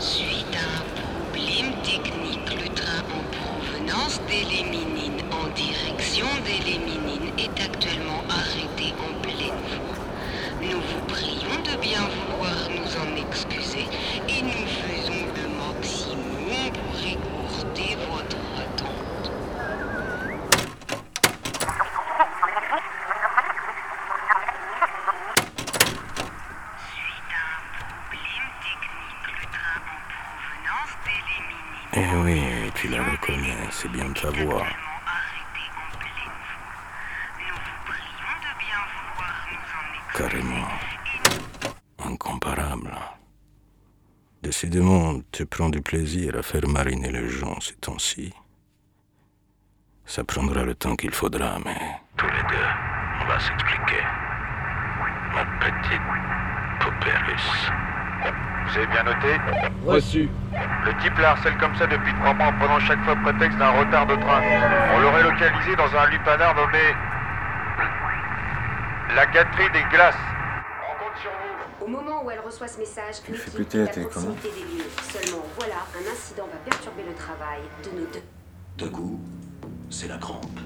Suite à un problème technique, le train en provenance d'Eléminine en direction d'Eléminine connais, c'est bien ta voix. Carrément. Incomparable. Décidément, tu prends du plaisir à faire mariner les gens ces temps-ci. Ça prendra le temps qu'il faudra, mais tous les deux, on va s'expliquer. Ma petite poupée russe. Vous avez bien noté? Reçu. Le type la harcèle comme ça depuis trois mois en prenant chaque fois prétexte d'un retard de train. On l'aurait localisé dans un lupanar nommé... La gâterie des glaces. On compte sur vous. Au moment où elle reçoit ce message, péter est à proximité des lieux. Seulement, voilà, un incident va perturber le travail de nos deux. D'un coup, c'est la crampe.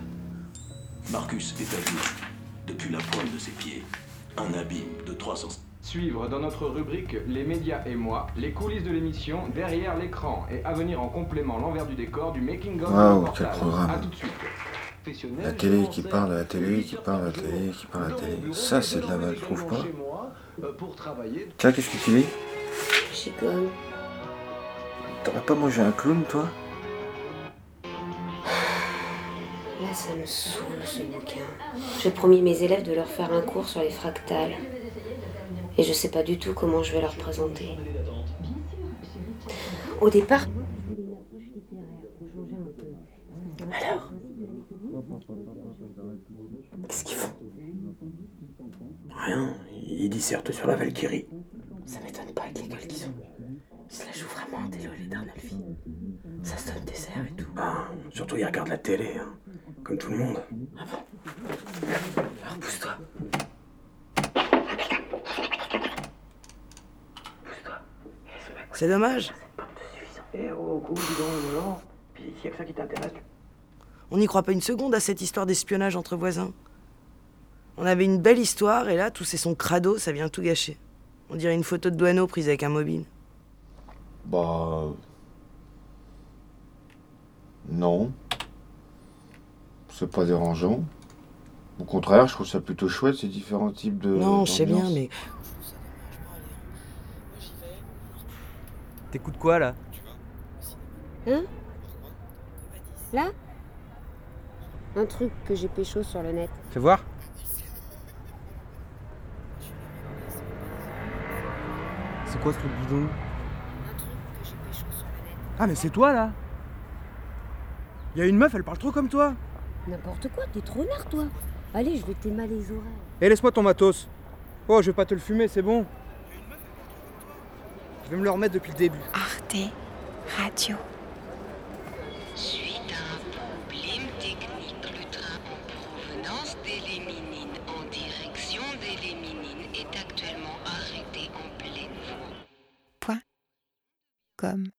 Marcus est à genoux, depuis la pointe de ses pieds. Un abîme de 300... Suivre dans notre rubrique Les médias et moi, les coulisses de l'émission, derrière l'écran et à venir en complément l'envers du décor du making-of du Waouh, reportage. quel programme. À tout de suite. La télé qui parle de la télé, qui parle de la télé, qui parle de la télé. Ça, c'est de la balle, tu trouves pas Tiens, qu'est-ce que tu dis J'ai comme. T'aurais pas mangé un clown, toi Là, ça me saoule ce bouquin. J'ai promis mes élèves de leur faire un cours sur les fractales. Et je sais pas du tout comment je vais leur présenter. Au départ. Alors Qu'est-ce qu'ils font? Rien, ils dissertent sur la Valkyrie. Ça m'étonne pas avec l'école qu'ils ont. Ils se la jouent vraiment des les d'Arnolfi. Ça se donne des airs et tout. Ah, surtout ils regardent la télé, hein, comme tout le monde. Alors pousse-toi. C'est dommage. Eh oh, cool, dis donc, Roland. Puis s'il y a que ça qui t'intéresse, On n'y croit pas une seconde à cette histoire d'espionnage entre voisins. On avait une belle histoire et là, tout c'est son crado, ça vient tout gâcher. On dirait une photo de douaneau prise avec un mobile. Bah. Non. C'est pas dérangeant. Au contraire, je trouve ça plutôt chouette, ces différents types de. non, je sais bien, mais T'écoutes quoi là Hein Là Un truc que j'ai pécho sur le net. Fais voir. C'est quoi ce truc bidon Ah mais c'est toi là Y a une meuf, elle parle trop comme toi N'importe quoi, t'es trop nard, toi. Allez, je vais t'aimer les oreilles. Eh laisse-moi ton matos Oh je vais pas te le fumer, c'est bon Je vais me le remettre depuis le début. Arte Radio. Suite à un problème technique, le train en provenance d'Éléminine en direction d'Éléminine est actuellement arrêté en pleine voie. Point. Comme.